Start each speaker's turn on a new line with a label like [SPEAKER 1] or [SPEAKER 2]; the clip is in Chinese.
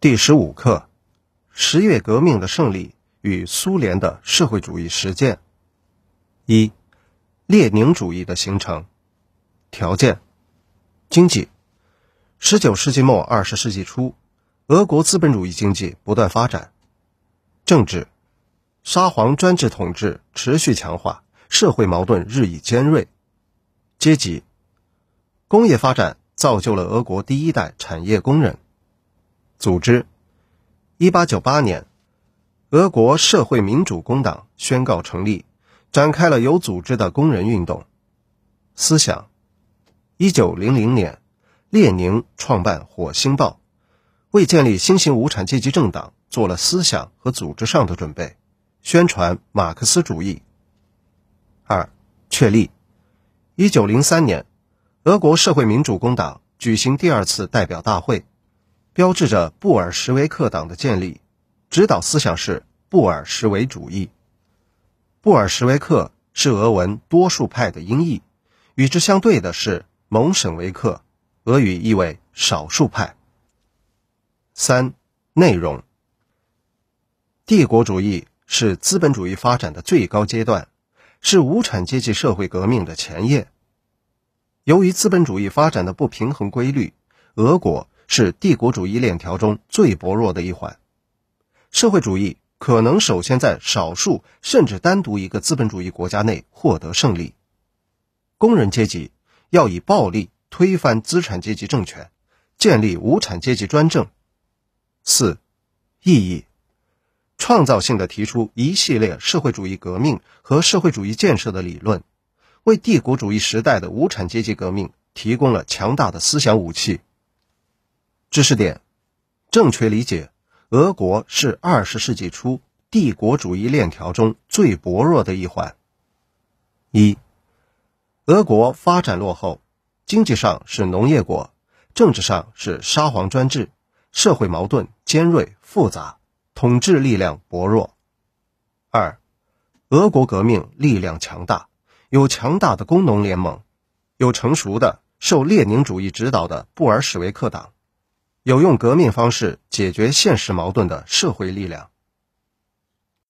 [SPEAKER 1] 第十五课：十月革命的胜利与苏联的社会主义实践。一、列宁主义的形成条件：经济。十九世纪末二十世纪初，俄国资本主义经济不断发展；政治，沙皇专制统治持续强化，社会矛盾日益尖锐；阶级，工业发展造就了俄国第一代产业工人。组织，一八九八年，俄国社会民主工党宣告成立，展开了有组织的工人运动。思想，一九零零年，列宁创办《火星报》，为建立新型无产阶级政党做了思想和组织上的准备，宣传马克思主义。二，确立，一九零三年，俄国社会民主工党举行第二次代表大会。标志着布尔什维克党的建立，指导思想是布尔什维主义。布尔什维克是俄文多数派的音译，与之相对的是蒙什维克，俄语意为少数派。三、内容。帝国主义是资本主义发展的最高阶段，是无产阶级社会革命的前夜。由于资本主义发展的不平衡规律，俄国。是帝国主义链条中最薄弱的一环。社会主义可能首先在少数甚至单独一个资本主义国家内获得胜利。工人阶级要以暴力推翻资产阶级政权，建立无产阶级专政。四、意义：创造性的提出一系列社会主义革命和社会主义建设的理论，为帝国主义时代的无产阶级革命提供了强大的思想武器。知识点：正确理解，俄国是二十世纪初帝国主义链条中最薄弱的一环。一，俄国发展落后，经济上是农业国，政治上是沙皇专制，社会矛盾尖锐复杂，统治力量薄弱。二，俄国革命力量强大，有强大的工农联盟，有成熟的受列宁主义指导的布尔什维克党。有用革命方式解决现实矛盾的社会力量。